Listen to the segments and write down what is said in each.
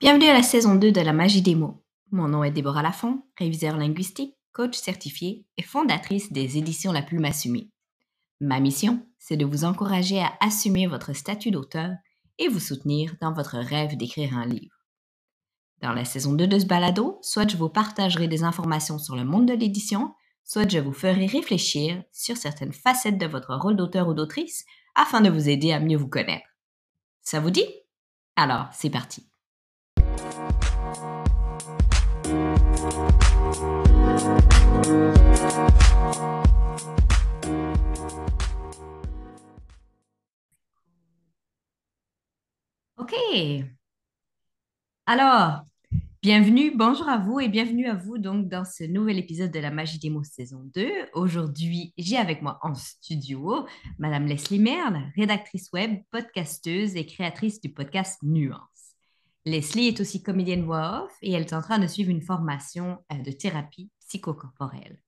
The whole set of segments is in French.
Bienvenue à la saison 2 de la magie des mots. Mon nom est Déborah Lafont, réviseur linguistique, coach certifié et fondatrice des éditions La Plume Assumée. Ma mission, c'est de vous encourager à assumer votre statut d'auteur et vous soutenir dans votre rêve d'écrire un livre. Dans la saison 2 de ce balado, soit je vous partagerai des informations sur le monde de l'édition, soit je vous ferai réfléchir sur certaines facettes de votre rôle d'auteur ou d'autrice afin de vous aider à mieux vous connaître. Ça vous dit? Alors, c'est parti. OK. Alors, bienvenue, bonjour à vous et bienvenue à vous donc dans ce nouvel épisode de la Magie des mots saison 2. Aujourd'hui, j'ai avec moi en studio Madame Leslie Merle, rédactrice web, podcasteuse et créatrice du podcast Nuance. Leslie est aussi comédienne voix off et elle est en train de suivre une formation euh, de thérapie psychocorporelle.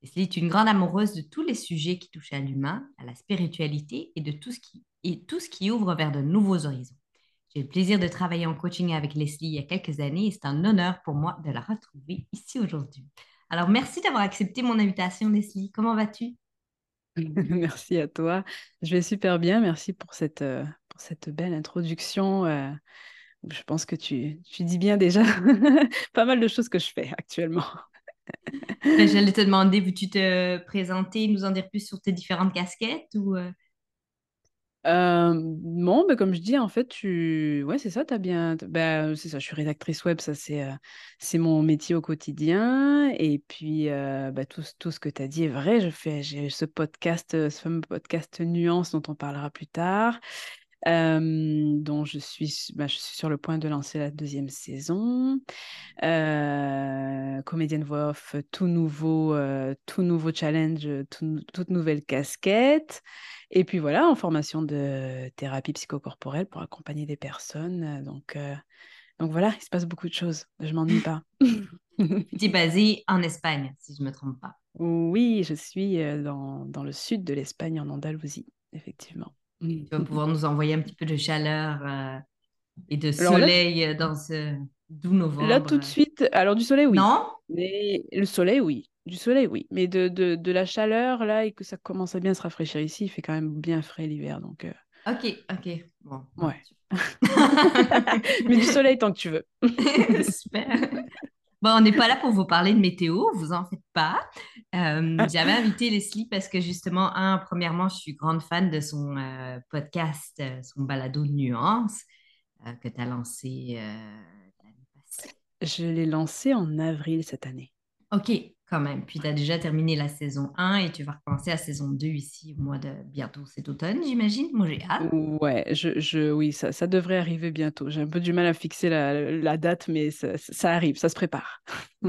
Leslie est une grande amoureuse de tous les sujets qui touchent à l'humain, à la spiritualité et de tout ce qui, et tout ce qui ouvre vers de nouveaux horizons. J'ai le plaisir de travailler en coaching avec Leslie il y a quelques années et c'est un honneur pour moi de la retrouver ici aujourd'hui. Alors, merci d'avoir accepté mon invitation, Leslie. Comment vas-tu? Merci à toi. Je vais super bien. Merci pour cette, euh, pour cette belle introduction. euh, je pense que tu, tu dis bien déjà pas mal de choses que je fais actuellement. Ben, J'allais te demander, veux-tu te présenter, nous en dire plus sur tes différentes casquettes ou bon, ben, comme je dis, en fait, tu... ouais, c'est ça, t'as bien... Ben, c'est ça, je suis rédactrice web, ça c'est mon métier au quotidien. Et puis, ben, tout, tout ce que tu as dit est vrai. Je fais, ce podcast, ce fameux podcast Nuance dont on parlera plus tard, dont je suis, ben, je suis sur le point de lancer la deuxième saison. Euh, comédienne voix off, tout nouveau, euh, tout nouveau challenge, tout- toute nouvelle casquette. Et puis voilà, en formation de thérapie psychocorporelle pour accompagner des personnes. Euh, Donc, euh, donc voilà, il se passe beaucoup de choses. Je m'ennuie pas. es basée en Espagne, si je ne me trompe pas. Oui, je suis euh, dans, dans le sud de l'Espagne, en Andalousie, effectivement. Tu vas pouvoir nous envoyer un petit peu de chaleur euh, et de là, soleil euh, dans ce doux là, novembre. tout de suite, alors du soleil, oui. Non? Mais le soleil, oui. Du soleil, oui. Mais de, de, de la chaleur, là, et que ça commence à bien se rafraîchir ici, il fait quand même bien frais l'hiver. Donc, euh, Ok, ok. Bon, ouais. Mais du soleil tant que tu veux. Super. Bon, on n'est pas là pour vous parler de météo, vous en faites pas. Euh, j'avais invité Leslie parce que justement, un, premièrement, je suis grande fan de son euh, podcast, euh, son balado Nuance, euh, que tu as lancé l'année passée. Je l'ai lancé en avril cette année. OK, quand même. Puis tu as déjà terminé la saison 1 et tu vas recommencer la saison 2 ici au mois de bientôt cet automne, j'imagine. Moi, j'ai hâte. Ouais, je, je, oui, ça, ça devrait arriver bientôt. J'ai un peu du mal à fixer la, la date, mais ça, ça arrive, ça se prépare.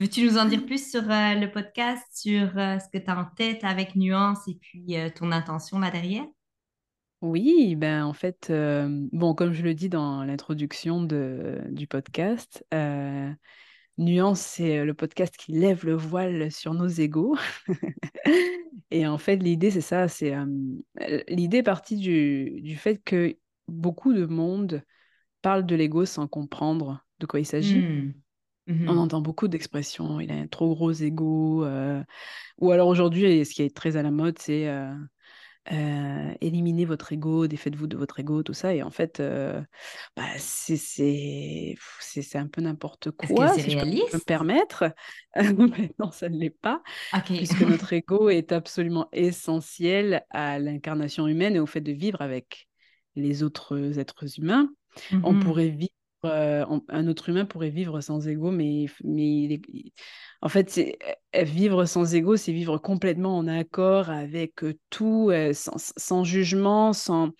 Veux-tu nous en dire plus sur euh, le podcast, sur euh, ce que tu as en tête avec Nuance et puis euh, ton intention là derrière? Oui, ben en fait, bon, comme je le dis dans l'introduction du podcast, Nuance, c'est le podcast qui lève le voile sur nos égos. Et en fait, l'idée, c'est ça, c'est euh, l'idée est partie du, du fait que beaucoup de monde parle de l'ego sans comprendre de quoi il s'agit. Hmm. On Mhm. entend beaucoup d'expressions, il a un trop gros ego. euh, Ou alors aujourd'hui, ce qui est très à la mode, c'est euh, euh, éliminer votre ego, défaites-vous de votre ego, tout ça. Et en fait, euh, bah, c'est c'est- c'est- c'est un peu n'importe que quoi, c'est si je peux me permettre. Non, ça ne l'est pas, puisque notre ego est absolument essentiel à l'incarnation humaine et au fait de vivre avec les autres êtres humains. On Mhm. pourrait vivre, euh, un autre humain pourrait vivre sans ego, mais, mais en fait, euh, vivre sans ego, c'est vivre complètement en accord avec euh, tout, sans, sans jugement, sans,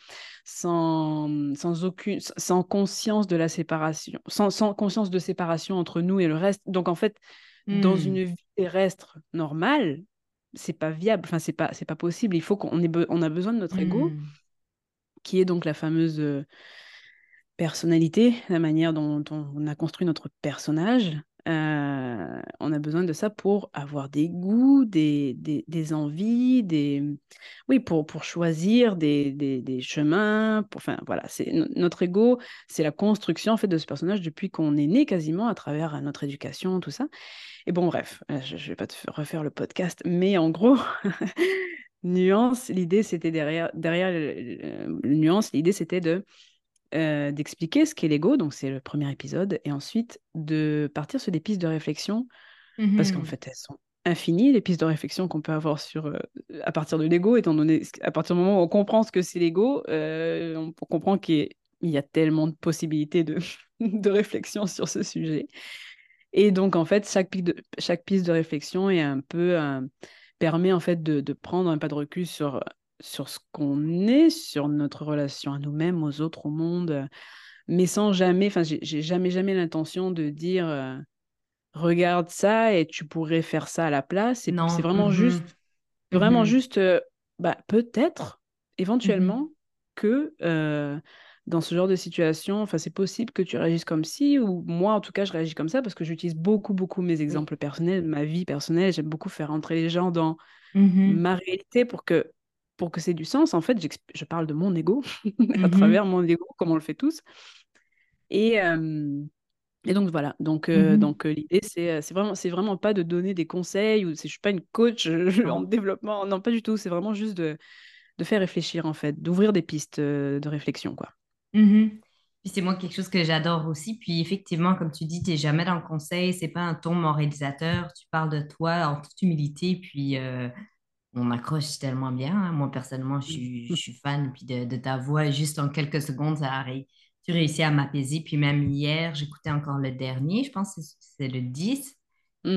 sans, sans aucune, sans conscience de la séparation, sans, sans conscience de séparation entre nous et le reste. Donc, en fait, dans Hmm. une vie terrestre normale, c'est pas viable, enfin, c'est pas, pas possible. Il faut qu'on on a besoin de notre ego, Hmm. qui est donc la fameuse personnalité, la manière dont, on a construit notre personnage. Euh, on a besoin de ça pour avoir des goûts, des, des, envies, des... Oui, pour, pour choisir des, des, chemins. Pour... Enfin, voilà, c'est notre ego, c'est la construction en fait de ce personnage depuis qu'on est né quasiment à travers notre éducation, tout ça. Et bon, bref, euh, je ne vais pas te refaire le podcast, mais en gros, nuance, l'idée c'était derrière, derrière nuance, l'idée c'était de euh, d'expliquer ce qu'est l'ego, donc c'est le premier épisode, et ensuite de partir sur des pistes de réflexion, parce qu'en Mhm. fait elles sont infinies, les pistes de réflexion qu'on peut avoir sur, euh, à partir de l'ego, étant donné, à partir du moment où on comprend ce que c'est l'ego, euh, on comprend qu'il y a tellement de possibilités de, de réflexion sur ce sujet. Et donc, en fait, chaque, de- chaque piste de réflexion est un peu, permet en fait de, de prendre un pas de recul sur, sur ce qu'on est, sur notre relation à nous-mêmes, aux autres, au monde, euh, mais sans jamais, enfin, j'ai jamais, jamais l'intention de dire, euh, regarde ça et tu pourrais faire ça à la place. C'est c'est Non. vraiment mhm, juste, vraiment mhm, juste, euh, bah, peut-être, mhm. éventuellement, que euh, dans ce genre de situation, enfin, c'est possible que tu réagisses comme ci, ou moi, en tout cas, je réagis comme ça parce que j'utilise beaucoup, beaucoup mes exemples personnels, ma vie personnelle. J'aime beaucoup faire entrer les gens dans ma réalité pour que, pour que c'est du sens. En fait, je parle de mon ego à travers mhm, mon ego, comme on le fait tous. Et, euh, et donc voilà, donc, euh, mhm. donc euh, l'idée c'est c'est vraiment c'est vraiment pas de donner des conseils ou je suis pas une coach en développement, non pas du tout, c'est vraiment juste de, de faire réfléchir en fait, d'ouvrir des pistes de réflexion quoi. Mhm. Puis c'est moi quelque chose que j'adore aussi. Puis effectivement, comme tu dis, tu n'es jamais dans le conseil, c'est pas un ton moralisateur, tu parles de toi en toute humilité, puis on accroche tellement bien. hein. Moi, personnellement, je suis, je suis fan puis de, de ta voix. Juste en quelques secondes, ça a tu réussis à m'apaiser. Puis même hier, j'écoutais encore le dernier, je pense que c'est le 10,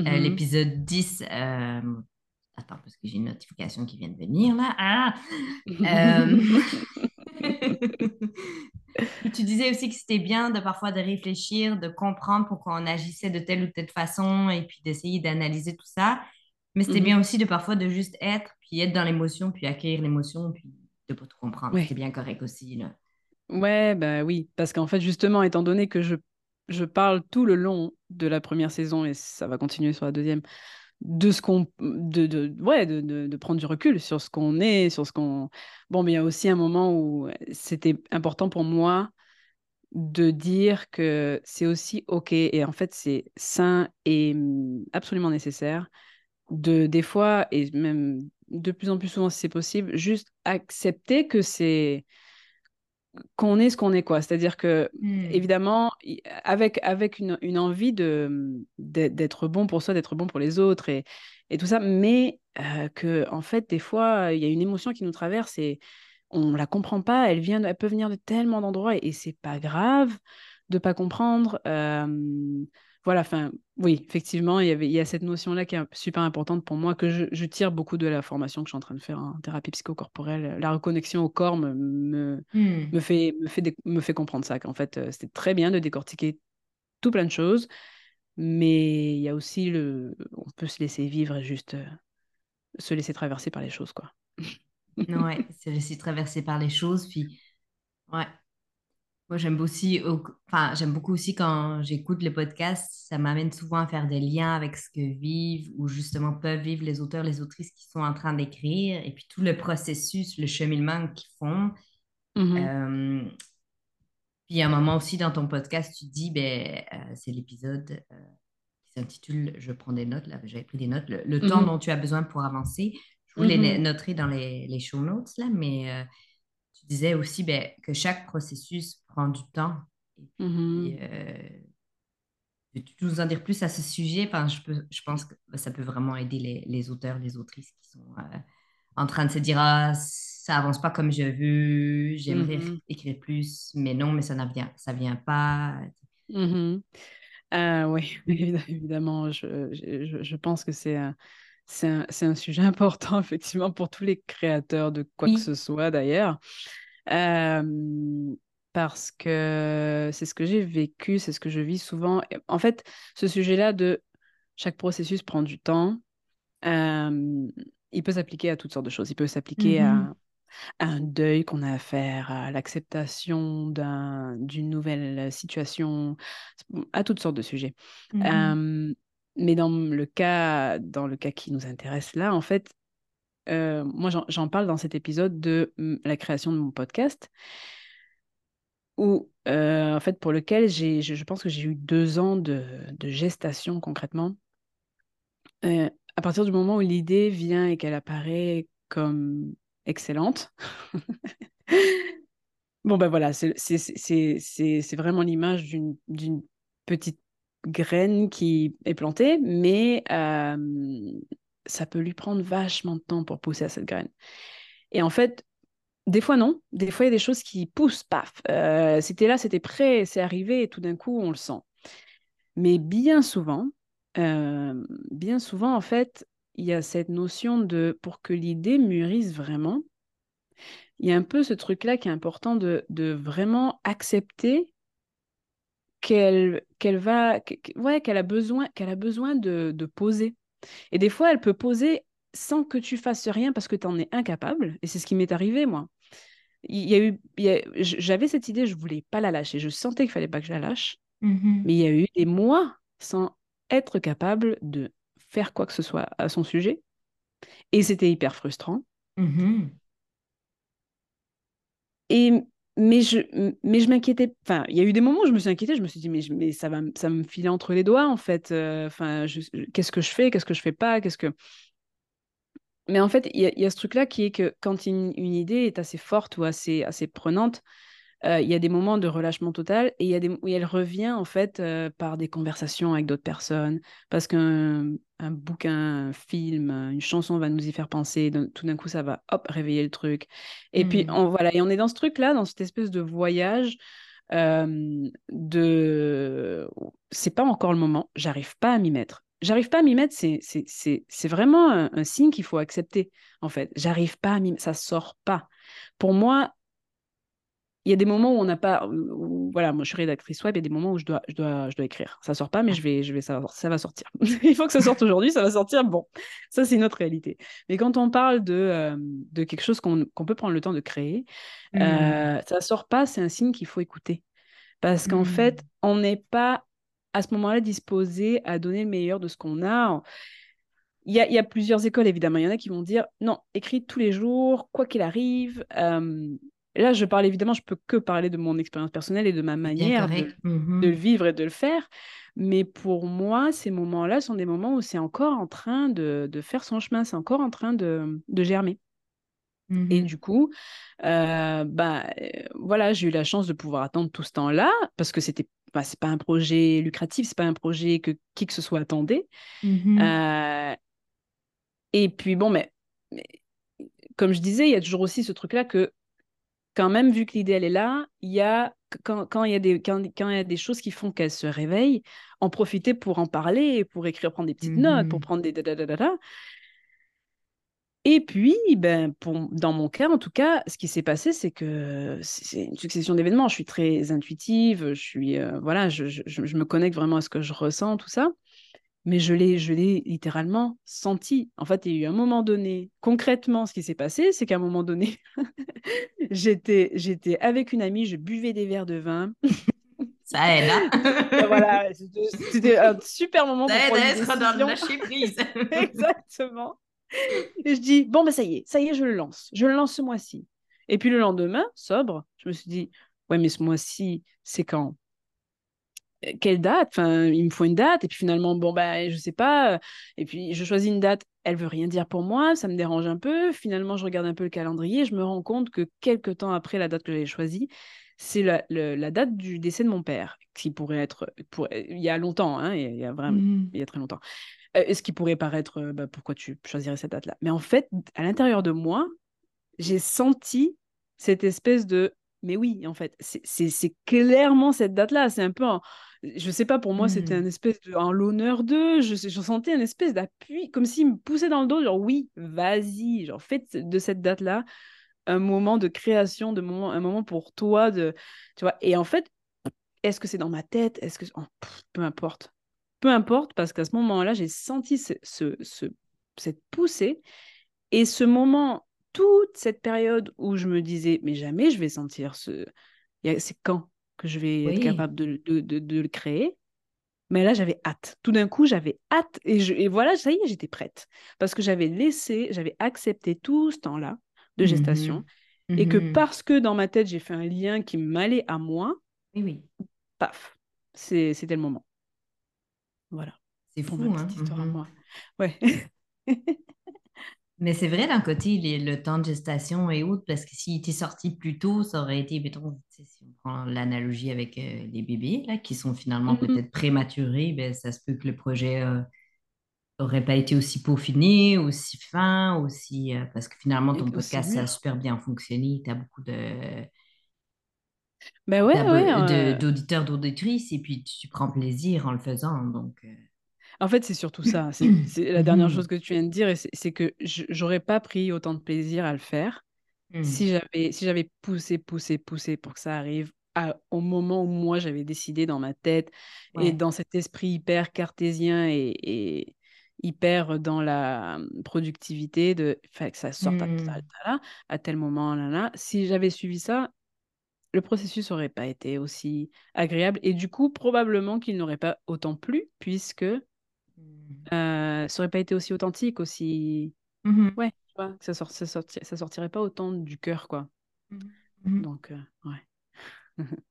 euh, Mhm. l'épisode 10. euh, Attends, parce que j'ai une notification qui vient de venir là. Ah! Euh, tu disais aussi que c'était bien de parfois de réfléchir, de comprendre pourquoi on agissait de telle ou telle façon et puis d'essayer d'analyser tout ça. Mais c'était bien Mhm. aussi de parfois de juste être, puis être dans l'émotion, puis accueillir l'émotion, puis de pas tout comprendre. C'est Ouais, bien correct aussi, là. ouais, bah oui, parce qu'en fait justement étant donné que je je parle tout le long de la première saison et ça va continuer sur la deuxième de ce qu'on de, de ouais de, de, de prendre du recul sur ce qu'on est sur ce qu'on bon mais il y a aussi un moment où c'était important pour moi de dire que c'est aussi ok et en fait c'est sain et hum, absolument nécessaire de des fois et même de plus en plus souvent si c'est possible juste accepter que c'est qu'on est ce qu'on est, quoi. C'est-à-dire que, Hmm. évidemment, avec, avec une, une envie de, d'être bon pour soi, d'être bon pour les autres et, et tout ça, mais euh, que, en fait, des fois, il y a une émotion qui nous traverse et on la comprend pas, elle vient, elle peut venir de tellement d'endroits et, et c'est pas grave de pas comprendre. euh, voilà, enfin, oui, effectivement, il y avait, il y a cette notion-là qui est super importante pour moi, que je, je tire beaucoup de la formation que je suis en train de faire en thérapie psychocorporelle. La reconnexion au corps me, me, Hmm. me fait, me fait, me fait comprendre ça, qu'en fait, euh, c'était très bien de décortiquer tout plein de choses, mais il y a aussi le... On peut se laisser vivre et juste euh, se laisser traverser par les choses, quoi. Ouais, c'est laisser traverser par les choses, puis ouais. Moi, j'aime aussi, au- enfin, j'aime beaucoup aussi quand j'écoute le podcast, ça m'amène souvent à faire des liens avec ce que vivent ou justement peuvent vivre les auteurs, les autrices qui sont en train d'écrire, et puis tout le processus, le cheminement qu'ils font. Mhm, Euh, puis à un moment aussi dans ton podcast, tu dis, ben, euh, c'est l'épisode euh, qui s'intitule Je prends des notes, là, j'avais pris des notes, le, le temps mhm, dont tu as besoin pour avancer. Je voulais mhm, noter dans les, les show notes, là, mais euh, disais aussi ben, que chaque processus prend du temps. Et euh, peux-tu nous en dire plus à ce sujet? Enfin, je, peux, je pense que ça peut vraiment aider les, les auteurs, les autrices qui sont euh, en train de se dire, ah, ça avance pas comme je veux, j'aimerais Mhm, écrire plus, mais non, mais ça ne vient, ça vient pas. mhm. Ah oui, évidemment, je, je, je pense que c'est c'est un, c'est un sujet important, effectivement, pour tous les créateurs de quoi que ce soit, d'ailleurs. Euh, parce que c'est ce que j'ai vécu, c'est ce que je vis souvent. En fait, ce sujet-là de chaque processus prend du temps, euh, il peut s'appliquer à toutes sortes de choses. Il peut s'appliquer à, un deuil qu'on a à faire, à l'acceptation d'une nouvelle situation, à toutes sortes de sujets. Mmh mais dans le cas, dans le cas qui nous intéresse là, en fait, euh, moi j'en parle dans cet épisode de la création de mon podcast, où euh, en fait pour lequel j'ai, je, pense que j'ai eu deux ans de, de gestation concrètement. Euh, à partir du moment où l'idée vient et qu'elle apparaît comme excellente. bon, ben voilà, c'est vraiment l'image d'une petite graine qui est plantée, mais ça peut lui prendre vachement de temps pour pousser à cette graine. Et en fait, des fois non, des fois il y a des choses qui poussent, paf, euh, c'était là, c'était prêt, c'est arrivé et tout d'un coup on le sent. Mais bien souvent, bien souvent en fait, il y a cette notion de, pour que l'idée mûrisse vraiment, il y a un peu ce truc-là qui est important de, vraiment accepter qu'elle qu'elle va ouais qu'elle a besoin qu'elle a besoin de, poser. Et des fois elle peut poser sans que tu fasses rien parce que tu en es incapable. Et c'est ce qui m'est arrivé moi. Il y a eu j'avais cette idée je voulais pas la lâcher. Je sentais qu'il fallait pas que je la lâche. Mmh mais il y a eu des mois sans être capable de faire quoi que ce soit à son sujet. Et c'était hyper frustrant. Mmh et, mais je, mais je m'inquiétais. Enfin, il y a eu des moments où je me suis inquiétée. Je me suis dit, mais, mais ça, va, ça me filer entre les doigts, en fait. Euh, enfin, qu'est-ce que je fais Qu'est-ce que je fais pas Qu'est-ce que. Mais en fait, il y, a ce truc-là qui est que quand une, une, idée est assez forte ou assez, assez prenante, euh, il y a des moments de relâchement total et il y a des où elle revient en fait euh, par des conversations avec d'autres personnes parce qu'un un bouquin, un film, une chanson va nous y faire penser. tout d'un coup, ça va hop réveiller le truc. Et puis mmh. on voilà et on est dans ce truc là, dans cette espèce de voyage. Euh, de c'est pas encore le moment, j'arrive pas à m'y mettre. J'arrive pas à m'y mettre, c'est vraiment un, un, signe qu'il faut accepter, en fait. J'arrive pas à m'y mettre, ça sort pas. Pour moi, il y a des moments où on n'a pas. voilà, moi je suis rédactrice web, il y a des moments où je dois, je dois, je dois écrire. Ça sort pas, mais je vais, je vais, ça, ça va sortir. il faut que ça sorte aujourd'hui, ça va sortir. Bon, ça c'est une autre réalité. Mais quand on parle de, euh, de quelque chose qu'on peut prendre le temps de créer, mmh. euh, ça sort pas, c'est un signe qu'il faut écouter. Parce qu'en fait, mmh. on n'est pas à ce moment-là disposé à donner le meilleur de ce qu'on a. Il y, a, il y, a, plusieurs écoles, évidemment. Il y en a qui vont dire non, écris tous les jours, quoi qu'il arrive. Euh, là, je parle évidemment, je peux que parler de mon expérience personnelle et de ma manière de, mmh de, vivre et de le faire. Mais pour moi, ces moments-là sont des moments où c'est encore en train de, de faire son chemin, c'est encore en train de, de germer. Mmh et du coup, euh, bah, euh, voilà, j'ai eu la chance de pouvoir attendre tout ce temps-là parce que c'était bah, c'est pas un projet lucratif, c'est pas un projet que qui que ce soit attendait. Mmh euh, et puis bon, mais, mais, comme je disais, il y a toujours aussi ce truc-là que quand même, vu que l'idée, elle est là, il y a, quand, quand, il y a des, quand, quand il y a des choses qui font qu'elle se réveille, en profiter pour en parler, pour écrire, prendre des petites notes, pour prendre des... Et puis, ben, pour, dans mon cas, en tout cas, ce qui s'est passé, c'est que c'est une succession d'événements. Je suis très intuitive, je suis, euh, voilà, je, je, je, me connecte vraiment à ce que je ressens, tout ça mais je l'ai, je l'ai littéralement senti. En fait, il y a eu un moment donné, concrètement, ce qui s'est passé, c'est qu'à un moment donné, j'étais, j'étais avec une amie, je buvais des verres de vin. Ça aide, hein? Voilà, c'était, un super moment Ça aide à être dans le lâcher prise. Exactement. Et je dis, bon, ben ça y est, ça y est, je le lance. Je le lance ce mois-ci. Et puis le lendemain, sobre, je me suis dit, ouais, mais ce mois-ci, c'est quand? Quelle date? Enfin, il me faut une date. Et puis finalement, bon, bah, je sais pas. Et puis je choisis une date. Elle veut rien dire pour moi. Ça me dérange un peu. Finalement, je regarde un peu le calendrier. Je me rends compte que quelques temps après la date que j'avais choisie, c'est la, la, date du décès de mon père, qui pourrait être. Pour, il y a longtemps, hein, il y a vraiment. Mmh il y a très longtemps. euh, ce qui pourrait paraître, euh, bah, pourquoi tu choisirais cette date-là? Mais en fait, à l'intérieur de moi, j'ai senti cette espèce de mais oui, en fait, c'est clairement cette date-là. C'est un peu un, je sais pas, pour moi, c'était un mmh. espèce de un l'honneur d'eux. Je, je, sentais un espèce d'appui, comme s'il me poussait dans le dos, genre oui, vas-y, genre fais de cette date-là un moment de création, de moment, un moment pour toi, de, tu vois. Et en fait, est-ce que c'est dans ma tête? Est-ce que oh, peu importe, peu importe, parce qu'à ce moment-là, j'ai senti ce, ce, cette poussée et ce moment toute cette période où je me disais, mais jamais je vais sentir ce. C'est quand que je vais être capable de, de, de, le créer? Mais là, j'avais hâte. Tout d'un coup, j'avais hâte. Et, je, et voilà, ça y est, j'étais prête. Parce que j'avais laissé, j'avais accepté tout ce temps-là de mmh gestation. Et que mmh parce que dans ma tête, j'ai fait un lien qui m'allait à moi, oui, oui. paf, c'était le moment. Voilà. C'est fou, ma petite hein. histoire à mmh moi. Ouais. Mais c'est vrai d'un côté, le temps de gestation est autre, parce que s'il était sorti plus tôt, ça aurait été, mettons, si on prend l'analogie avec euh, les bébés, là, qui sont finalement peut-être prématurés, ben, ça se peut que le projet n'aurait euh, pas été aussi peaufiné, aussi fin, aussi. Euh, parce que finalement, ton podcast, ça a super bien fonctionné. Tu as beaucoup de. Ben ouais, ouais, d'auditeurs, d'auditrices, et puis tu, prends plaisir en le faisant. Donc. En fait, c'est surtout ça. C'est la dernière chose que tu viens de dire, c'est que j'aurais pas pris autant de plaisir à le faire mmh. si j'avais si j'avais poussé, poussé, poussé pour que ça arrive au moment où moi j'avais décidé dans ma tête et dans cet esprit hyper cartésien et, hyper dans la productivité de que ça sorte mmh. à, à, tel moment là, là. Si j'avais suivi ça, le processus n'aurait pas été aussi agréable et du coup probablement qu'il n'aurait pas autant plu puisque euh, ça aurait pas été aussi authentique, aussi. Mmh ouais, tu vois, ça, sort, ça, ça sortirait pas autant du cœur, quoi. Mmh mmh Donc, euh, ouais.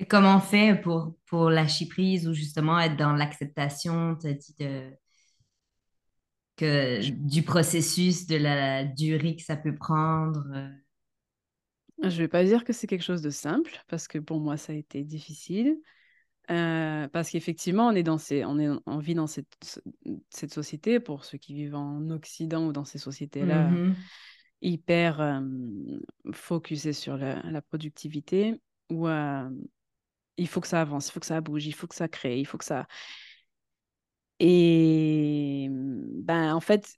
Et comment on fait pour, pour lâcher prise ou justement être dans l'acceptation de, que, du processus, de la durée que ça peut prendre? Euh? Je vais pas dire que c'est quelque chose de simple parce que pour moi, ça a été difficile. Euh, parce qu'effectivement, on est dans ces, on est, on vit dans cette, cette société pour ceux qui vivent en Occident ou dans ces sociétés-là mmh hyper euh, focusées sur la, la productivité où euh, il faut que ça avance, il faut que ça bouge, il faut que ça crée, il faut que ça. Et ben en fait,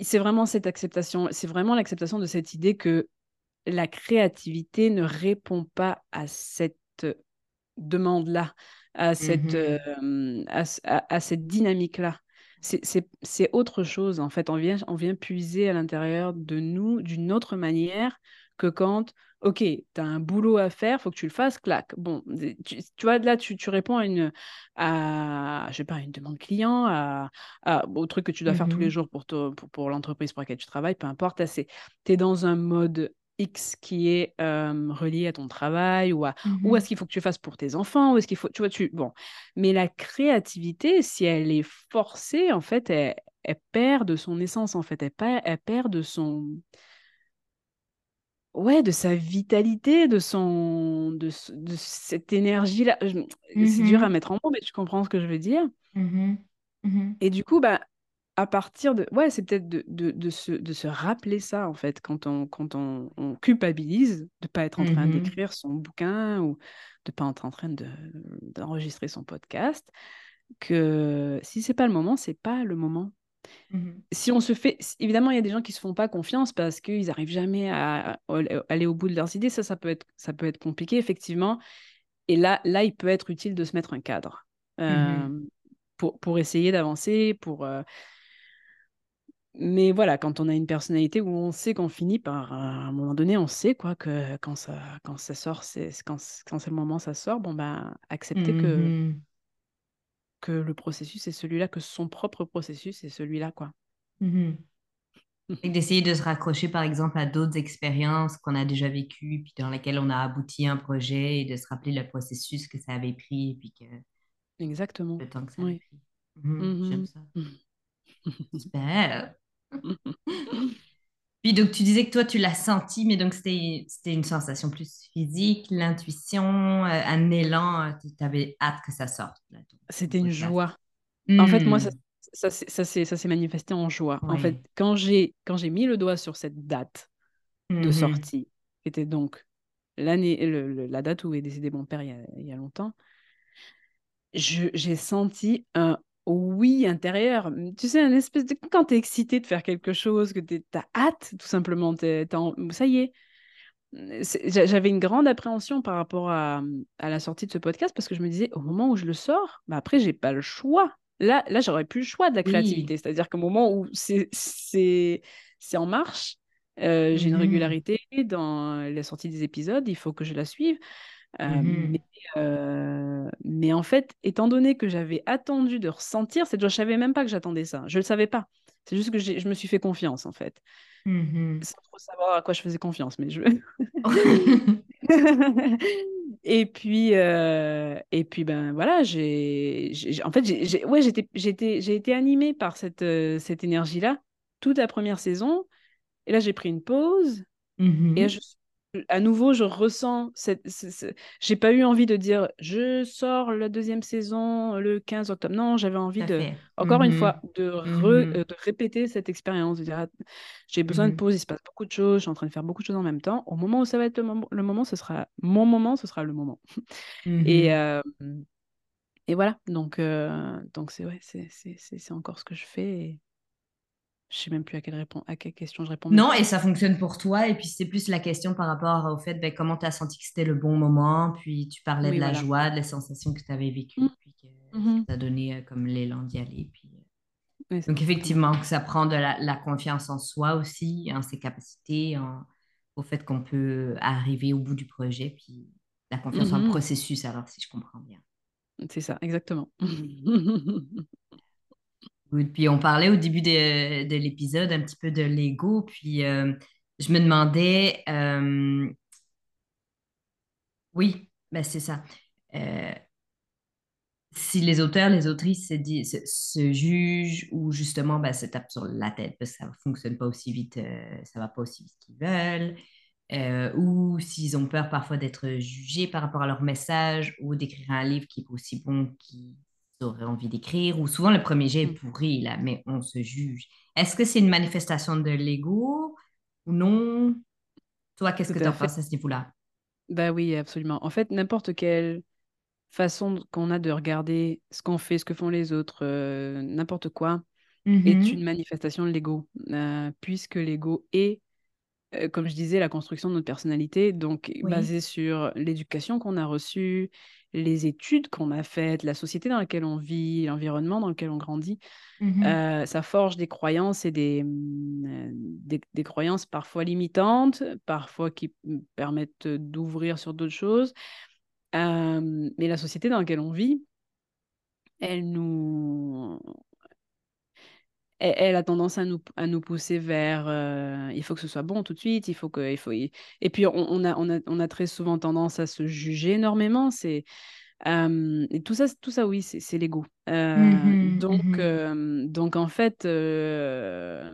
c'est vraiment cette acceptation, c'est vraiment l'acceptation de cette idée que la créativité ne répond pas à cette demande-là, à cette, mmh à, cette dynamique-là. C'est autre chose, en fait. On vient, on vient puiser à l'intérieur de nous d'une autre manière que quand, OK, tu as un boulot à faire, faut que tu le fasses, clac. Bon, tu, vois, là, tu, tu, réponds à une, à, je sais pas, une demande client, à, au truc que tu dois faire tous les mmh jours pour, pour, pour l'entreprise pour laquelle tu travailles, peu importe. Tu es dans un mode X qui est relié à ton travail ou à, ou à mmh ce qu'il faut que tu fasses pour tes enfants ou est-ce qu'il faut tu vois tu bon. Mais la créativité si elle est forcée en fait elle, perd de son essence en fait. Elle, perd, elle perd de son ouais de sa vitalité de son de, cette énergie là c'est dur à mmh mettre en mots mais tu comprends ce que je veux dire. Mmh et du coup bah à partir de... Ouais, c'est peut-être de, de, de, se, de se rappeler ça, en fait, quand on, quand on, on culpabilise de ne pas être en train mmh d'écrire son bouquin ou de ne pas être en train d'enregistrer son podcast, que si c'est pas le moment, c'est pas le moment. Mmh si on se fait... Évidemment, il y a des gens qui se font pas confiance parce qu'ils n'arrivent jamais à, aller au bout de leurs idées. Ça, ça peut être, ça peut être compliqué, effectivement. Et là, là, il peut être utile de se mettre un cadre. Mmh euh, pour, pour, essayer d'avancer, pour, euh, mais voilà, quand on a une personnalité où on sait qu'on finit par, à un moment donné, on sait quoi que quand ça, quand ça sort, c'est quand, quand c'est le moment, ça sort. Bon ben, accepter que mmh que le processus est celui-là, que son propre processus est celui-là, quoi. Mmh Et d'essayer de se raccrocher, par exemple, à d'autres expériences qu'on a déjà vécues, puis dans lesquelles on a abouti un projet, et de se rappeler le processus que ça avait pris, et puis que Exactement. le temps que ça Oui. pris. Mmh J'aime ça. Super. Puis donc tu disais que toi tu l'as senti, mais donc c'était une sensation plus physique, l'intuition, euh, un élan, euh, tu avais hâte que ça sorte. C'était une joie. En fait, moi, ça, hmm. ça, ça s'est manifesté en joie. En fait, quand j'ai mis le doigt sur cette date de mm-hmm. sortie, qui était donc l'année, la date où est décédé mon père il y a, il y a longtemps, j'ai senti un oui intérieur. Mmh, tu sais, un espèce de... Quand tu es excité de faire quelque chose, que tu as hâte, tout simplement, ça y est. Mmh, j'avais une grande appréhension par rapport à, à, la sortie de ce podcast parce que je me disais, au moment où je le sors, bah après, j'ai pas le choix. Là, là j'aurais plus le choix de la créativité. C'est-à-dire qu'au moment où c'est en marche, Euh, j'ai une régularité dans la sortie des épisodes, il faut que je la suive. Euh, mais, Mhm. euh, mais en fait, étant donné que j'avais attendu de ressentir, c'est je ne savais même pas que j'attendais ça. Je ne le savais pas. C'est juste que je me suis fait confiance, en fait. Mhm. Sans trop savoir à quoi je faisais confiance, mais je... Et puis, euh, et puis ben voilà, j'ai, en fait, j'ai, ouais, j'étais, j'étais, j'ai été animée par cette, euh, cette énergie-là toute la première saison. Et là, j'ai pris une pause. Et là, je, à nouveau, je ressens cette, ce- ce- j'ai pas eu envie de dire je sors la deuxième saison le 15 octobre. Non, j'avais envie de, fait. encore une fois, de, re- Mhm. euh, de répéter cette expérience, de dire ah, j'ai besoin de Mhm. pause, il se passe beaucoup de choses, je suis en train de faire beaucoup de choses en même temps. Au moment où ça va être le moment, le moment, ce sera mon moment, ce sera le moment. Et, euh, et voilà, donc euh, donc c'est ouais, c'est encore ce que je fais. Et je sais même plus à quelle, répon- à quelle question je réponds Non, et ça fonctionne pour toi. Et puis, c'est plus la question par rapport au fait, ben, comment tu as senti que c'était le bon moment. Puis, tu parlais de la voilà. joie, de la sensation que tu avais vécue. Mm, Puis, que ça mhm. t'a donné euh, comme l'élan d'y aller. Puis, euh, donc, effectivement, ça. que ça prend de la, la confiance en soi aussi, en ses capacités, en- au fait qu'on peut arriver au bout du projet. Puis, la confiance en le Mhm. processus, alors, si je comprends bien. C'est ça, exactement. Puis on parlait au début de, de l'épisode un petit peu de l'ego, puis euh, je me demandais, euh, oui, ben c'est ça, Euh, si les auteurs, les autrices se, se, jugent ou justement ben, se tapent sur la tête parce que ça ne fonctionne pas aussi vite, ça va pas aussi vite qu'ils veulent, ou s'ils ont peur parfois d'être jugés par rapport à leur message ou d'écrire un livre qui est aussi bon qu'ils auraient envie d'écrire, ou souvent le premier jet est Mm, pourri, là, mais on se juge. Est-ce que c'est une manifestation de l'ego ou non? Toi, qu'est-ce que tu en penses à ce niveau-là? Bah oui, absolument. En fait, n'importe quelle façon qu'on a de regarder ce qu'on fait, ce que font les autres, euh, n'importe quoi, est une manifestation de l'ego, euh, puisque l'ego est euh, comme je disais, la construction de notre personnalité, donc Oui. basée sur l'éducation qu'on a reçue, les études qu'on a faites, la société dans laquelle on vit, l'environnement dans lequel on grandit. Mhm. Euh, ça forge des croyances et des, hum, euh, des, des croyances parfois limitantes, parfois qui permettent d'ouvrir sur d'autres choses. Euh, mais la société dans laquelle on vit, elle nous, elle, elle a tendance à nous, à nous pousser vers euh, il faut que ce soit bon tout de suite, il faut que il faut y- et puis on, on a, on a on a très souvent tendance à se juger énormément, c'est euh, et tout ça tout ça oui, c'est l'ego. Euh, Mhm. donc Mhm. euh, donc en fait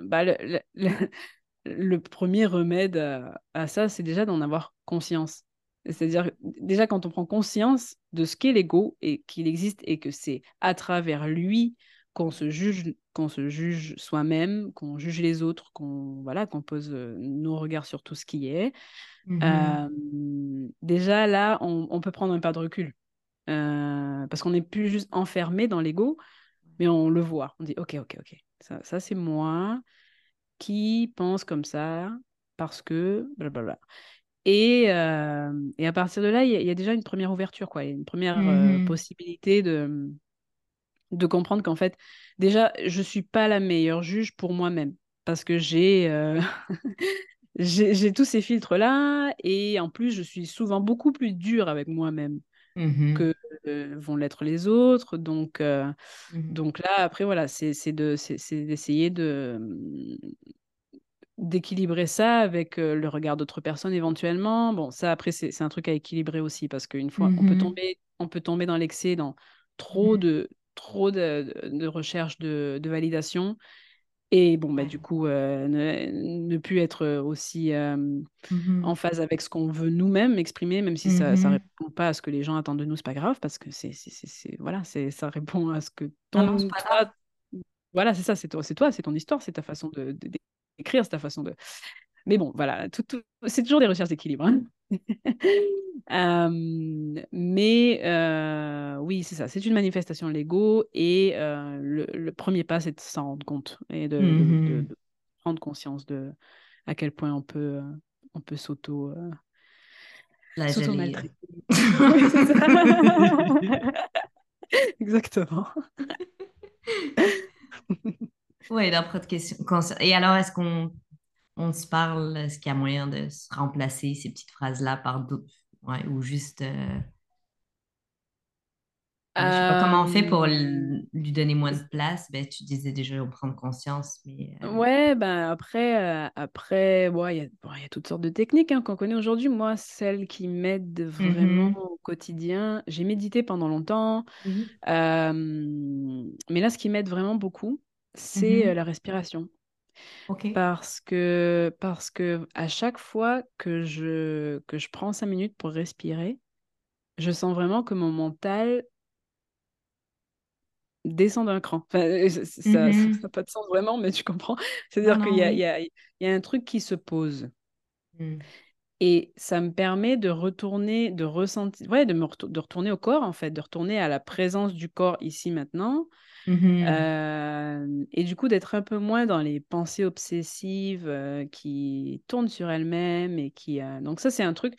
bah, le, le- le- le premier remède à, à ça, c'est déjà d'en avoir conscience. C'est-à-dire, déjà, quand on prend conscience de ce qu'est l'ego et qu'il existe et que c'est à travers lui qu'on se juge, qu'on se juge soi-même, qu'on juge les autres, qu'on voilà, qu'on pose euh, nos regards sur tout ce qui est. Euh, déjà, là, on, on peut prendre un pas de recul. Euh, parce qu'on n'est plus juste enfermé dans l'ego, mais on le voit. On dit, OK, OK, OK, ça, ça c'est moi qui pense comme ça parce que blablabla. Et, euh, et à partir de là, il y, a il y a déjà une première ouverture, quoi. Une première euh, Mhm. possibilité de, de comprendre qu'en fait, déjà, je suis pas la meilleure juge pour moi-même parce que j'ai euh, j'ai j'ai tous ces filtres-là et en plus, je suis souvent beaucoup plus dure avec moi-même Mhm. que euh, vont l'être les autres. Donc, euh, Mhm. donc là, après, voilà, c'est c'est de, c'est c'est d'essayer de, d'équilibrer ça avec euh, le regard d'autres personnes éventuellement. Bon, ça après c'est c'est un truc à équilibrer aussi parce qu'une fois on peut tomber on peut tomber dans l'excès dans trop de trop de, de recherche de, de validation et bon bah du coup euh, ne, ne plus être aussi euh, en Mhm. phase avec ce qu'on veut nous-mêmes exprimer même si ça ça Mhm. répond pas à ce que les gens attendent de nous c'est pas grave parce que c'est c'est c'est c'est- voilà c'est ça répond à ce que ton toi voilà c'est ça c'est toi c'est toi c'est ton histoire c'est ta façon de- d'écrire c'est ta façon de mais bon, voilà, tout, tout- c'est toujours des recherches d'équilibre. hein. Euh, mais euh, oui, c'est ça, c'est une manifestation de l'ego et euh, le, le premier pas, c'est de s'en rendre compte et de, Mhm. de prendre conscience de à quel point on peut, on peut s'auto, euh, Flageller. s'auto-maltraiter. Oui, c'est ça. Exactement. Oui, d'après de questions. Quand- Et alors, est-ce qu'on on se parle, est-ce qu'il y a moyen de se remplacer ces petites phrases-là par d'autres, ouais, ou juste, euh, je sais pas comment on fait pour Euh, lui donner moins de place. Ben, tu disais déjà, prendre conscience, mais euh, Ouais, ben après, euh, après, ouais, il y a, bon, il y a toutes sortes de techniques hein, qu'on connaît aujourd'hui. Moi, celle qui m'aide vraiment mhm, au quotidien, j'ai médité pendant longtemps, euh, mais là, ce qui m'aide vraiment beaucoup, c'est euh, mhm, la respiration. Parce que, parce que à chaque fois que je, que je prends cinq minutes pour respirer, je sens vraiment que mon mental descend d'un cran. Enfin, euh, ça n'a Mhm. pas de sens vraiment, mais tu comprends. C'est-à-dire qu'il y a, il y a, y a un truc qui se pose. Mm. Et ça me permet de retourner, de ressentir, ouais, de me de retourner au corps, en fait, de retourner à la présence du corps ici maintenant. Euh, et du coup, d'être un peu moins dans les pensées obsessives euh, qui tournent sur elles-mêmes et qui. euh, Donc, ça, c'est un truc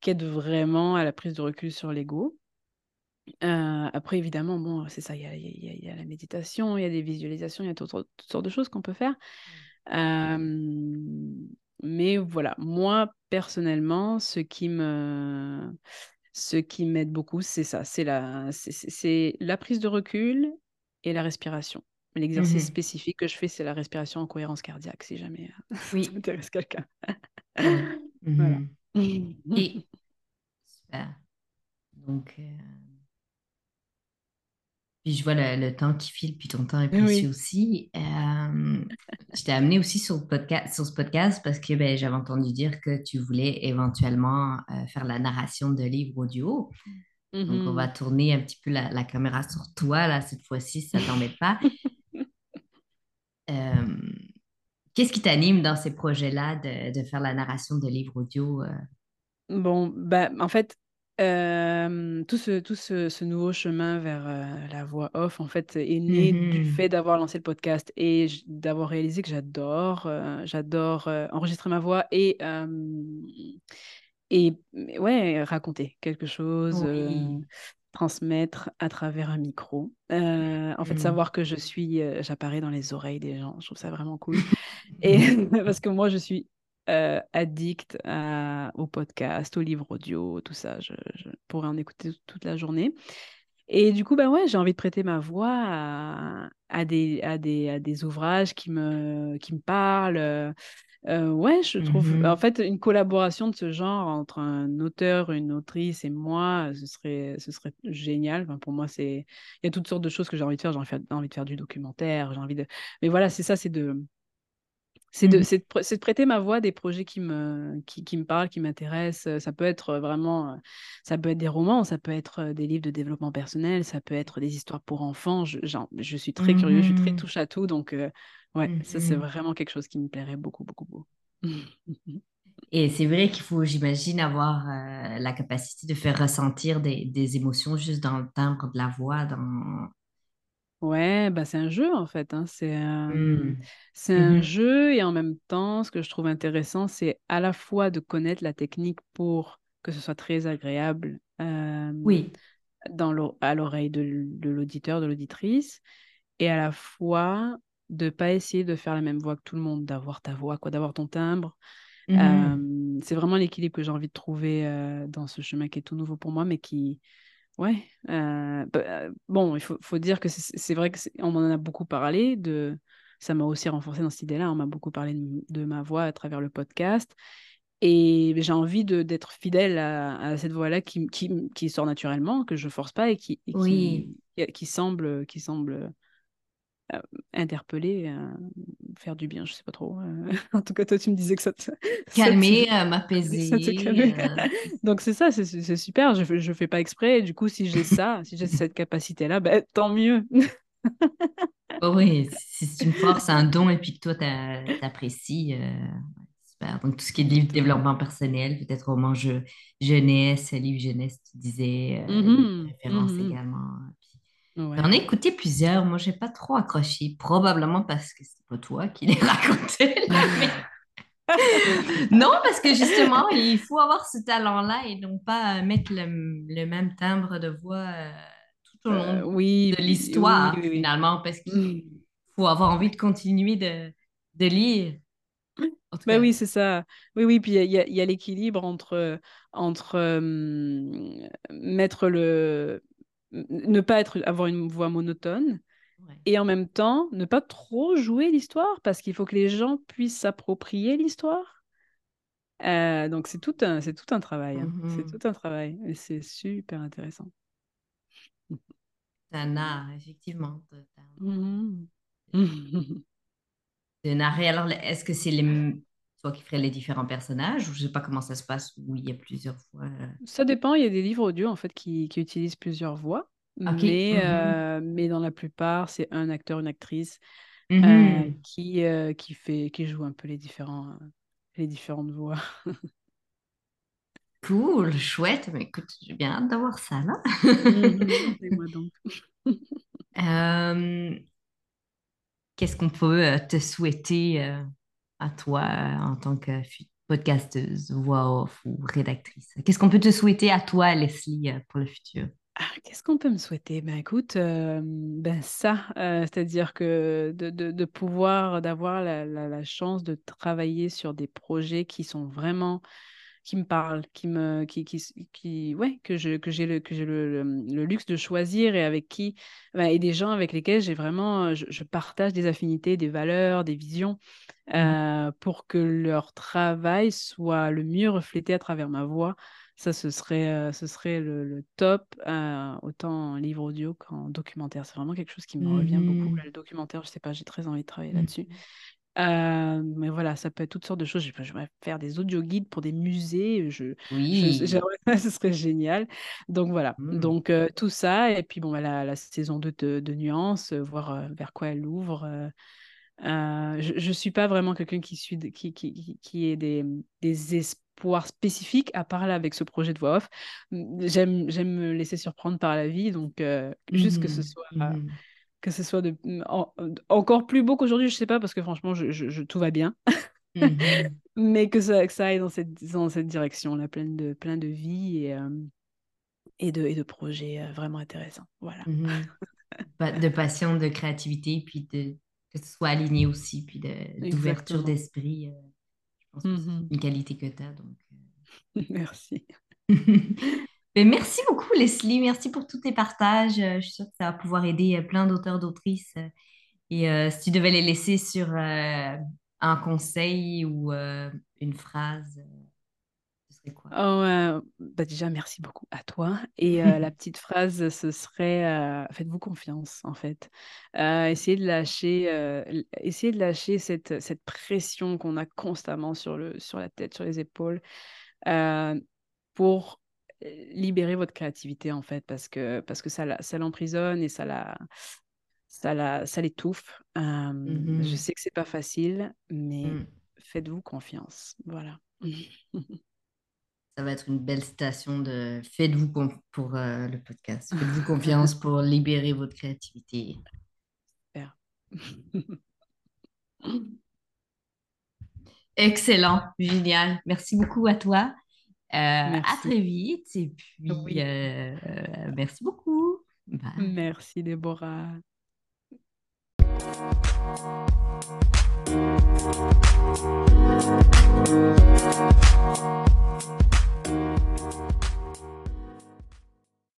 qui aide vraiment à la prise de recul sur l'ego. Après, évidemment, bon, c'est ça, il y a, y a- y a la méditation, il y a des visualisations, il y a toutes, sortes toutes sortes de choses qu'on peut faire. Mais voilà, moi, personnellement, ce qui me, ce qui m'aide beaucoup, c'est ça, c'est la, c'est la prise de recul et la respiration. L'exercice Mhm. spécifique que je fais, c'est la respiration en cohérence cardiaque, si jamais ça intéresse quelqu'un. Voilà. Mhm. Et super. Donc, euh, puis je vois le, le temps qui file, puis ton temps est précieux Oui. aussi. Euh, je t'ai amené aussi sur, podcast, sur ce podcast parce que ben, j'avais entendu dire que tu voulais éventuellement euh, faire la narration de livres audio. Donc, on va Mhm. tourner un petit peu la, la caméra sur toi, là, cette fois-ci, si ça t'embête pas. Euh, qu'est-ce qui t'anime dans ces projets-là de, de faire la narration de livres audio? euh? Bon, bah, en fait, euh, tout ce, tout ce, ce nouveau chemin vers euh, la voix off, en fait, est né du fait d'avoir lancé le podcast et d'avoir réalisé que j'adore, euh, j'adore enregistrer ma voix et, et ouais, raconter quelque chose, Oui. transmettre à travers un micro. Euh, en fait, savoir que je suis, euh, j'apparais dans les oreilles des gens, je trouve ça vraiment cool. Et parce que moi, je suis euh, addict à, au podcast, aux livres audio, tout ça. Je, je pourrais en écouter toute la journée. Et du coup, bah ouais, j'ai envie de prêter ma voix à, à des, à des, à des ouvrages qui me, qui me parlent. Euh, euh, ouais, je trouve, en Mhm. fait, une collaboration de ce genre entre un auteur, une autrice et moi, ce serait, ce serait génial. Enfin, pour moi, c'est, il y a toutes sortes de choses que j'ai envie de faire. J'ai envie de faire, envie de faire du documentaire, j'ai envie de, mais voilà, c'est ça, c'est de, c'est de, Mhm. c'est de, prêter ma voix à des projets qui me, qui, qui me parlent, qui m'intéressent. Ça peut être euh, vraiment, euh, ça peut être des romans, ça peut être euh, des livres de développement personnel, ça peut être des histoires pour enfants. Je, genre, je suis très curieux, je suis très Mhm. touche à tout. Donc, euh, ouais, ça, c'est vraiment quelque chose qui me plairait beaucoup, beaucoup, beaucoup. Et c'est vrai qu'il faut, j'imagine, avoir euh, la capacité de faire ressentir des, des émotions juste dans le timbre de la voix. Dans... Ouais, bah c'est un jeu en fait. hein. C'est euh, Mhm. c'est un Mhm. jeu et en même temps, ce que je trouve intéressant, c'est à la fois de connaître la technique pour que ce soit très agréable euh, Oui. dans l'o- à l'oreille de, l'auditeur, de l'auditrice, et à la fois de pas essayer de faire la même voix que tout le monde, d'avoir ta voix, quoi, d'avoir ton timbre. Mhm. Euh, c'est vraiment l'équilibre que j'ai envie de trouver euh, dans ce chemin qui est tout nouveau pour moi, mais qui, ouais, euh, bah, euh, bon, il faut, faut dire que c'est vrai que c'est- on en a beaucoup parlé de, ça m'a aussi renforcé dans cette idée-là. On m'a beaucoup parlé de, de ma voix à travers le podcast. Et j'ai envie d'être fidèle à, à cette voix-là qui, qui, qui sort naturellement, que je force pas et qui, et Oui. qui, qui semble, qui semble euh, interpeller, euh, faire du bien, je sais pas trop. euh. En tout cas, toi, tu me disais que ça te, Calmer, euh, ça te m'apaiser. euh, Donc c'est ça, c'est super. Je je fais pas exprès. Et du coup, si j'ai ça, si j'ai cette capacité-là, ben, tant mieux. Oh oui, si c'est une force, un don, et puis que toi, t'a- t'apprécies, euh, super. Donc, tout ce qui est livre développement personnel, peut-être roman je, jeunesse, livre jeunesse, tu disais, euh, référence mhm. également. Puis, j'en ai Ouais. écouté plusieurs. Moi, j'ai pas trop accroché, probablement parce que c'est pas toi qui les racontais, non, parce que justement, il faut avoir ce talent-là et non pas euh, mettre le, le même timbre de voix euh, tout au Euh, long oui, de oui, l'histoire, oui. finalement, parce qu'il oui. faut avoir envie de continuer de, de lire. Bah oui, c'est ça. Oui, oui, puis il y a, l'équilibre entre, entre euh, mettre le... ne pas être, avoir une voix monotone et en même temps ne pas trop jouer l'histoire parce qu'il faut que les gens puissent s'approprier l'histoire. Euh, donc c'est tout un, c'est tout un travail. hein. C'est Mhm. tout un travail et c'est super intéressant. C'est un art, effectivement. De narrer. Alors, est-ce que c'est les... toi qui ferais les différents personnages ou je sais pas comment ça se passe où il y a plusieurs fois. euh, Ça dépend, il y a des livres audio en fait qui, qui utilisent plusieurs voix, OK. mais, Mhm. euh, mais dans la plupart, c'est un acteur, une actrice euh, Mhm. qui, euh, qui fait, qui joue un peu les différents, les différentes voix. Cool, chouette. Mais écoute, j'ai bien hâte d'avoir ça là. Mhm. Et moi donc. Qu'est-ce qu'on peut te souhaiter à toi en tant que podcasteuse, voix off ou rédactrice? Qu'est-ce qu'on peut te souhaiter à toi, Leslie, euh, pour le futur? Ah, qu'est-ce qu'on peut me souhaiter? Ben écoute, euh, ben ça, euh, c'est-à-dire que de, de, pouvoir, d'avoir la, la chance de travailler sur des projets qui sont vraiment qui me parlent, qui me, qui, qui, qui ouais, que je, que j'ai le, que j'ai le, le, le luxe de choisir et avec qui, ben, et des gens avec lesquels j'ai vraiment, je, je partage des affinités, des valeurs, des visions, euh, pour que leur travail soit le mieux reflété à travers ma voix. Ça, ce serait, euh, ce serait le, le top, euh, autant en livre audio qu'en documentaire. C'est vraiment quelque chose qui me revient beaucoup. Là, Mhm. le documentaire, je sais pas, j'ai très envie de travailler là-dessus. Euh, mais voilà, ça peut être toutes sortes de choses. Je je vais faire des audio-guides pour des musées. Je, je, Oui. j'aimerais- ce serait génial. Donc voilà. Mhm. Donc euh, tout ça. Et puis bon, bah, la, la saison 2 de, de Nuances, euh, voir vers quoi elle ouvre. euh, je ne suis pas vraiment quelqu'un qui, suit, qui, qui, qui, qui ait des, des espoirs spécifiques, à part là avec ce projet de voix off. J'aime, j'aime me laisser surprendre par la vie. Donc euh, juste que ce Mhm. soit. Que ce soit de, en- encore plus beau qu'aujourd'hui, je sais pas, parce que franchement, je, je- je- tout va bien, Mhm. mais que ça, que ça aille dans cette, dans cette direction-là, pleine de, plein de vie et, euh, et, de, et de projets euh, vraiment intéressants. Voilà. Mhm. De passion, de créativité, puis de, que ce soit aligné aussi, puis d'ouverture d'esprit. euh, je pense que c'est Mhm. une qualité que tu as. Donc, Merci. Ben, merci beaucoup, Leslie. Merci pour tous tes partages. Euh, Je suis sûre que ça va pouvoir aider euh, plein d'auteurs, d'autrices. euh, Et euh, si tu devais les laisser sur euh, un conseil ou euh, une phrase, ce serait quoi? Oh, bah déjà, merci beaucoup à toi. Et la petite phrase, ce serait faites-vous confiance, en fait. Essayez de lâcher, essayez de lâcher cette, cette pression qu'on a constamment sur le, sur la tête, sur les épaules. pour libérer votre créativité, en fait, parce que, parce que ça, l'emprisonne et ça la, ça la, ça l'étouffe. Euh, je Mhm. sais que c'est pas facile, mais Mm. faites-vous confiance. Voilà. Ça va être une belle citation de Faites-vous pour euh, le podcast. Faites-vous confiance pour libérer votre créativité. Super. Excellent, génial. Merci beaucoup à toi. Euh, à très vite et puis oui. Euh, merci beaucoup. Bye. Merci Déborah.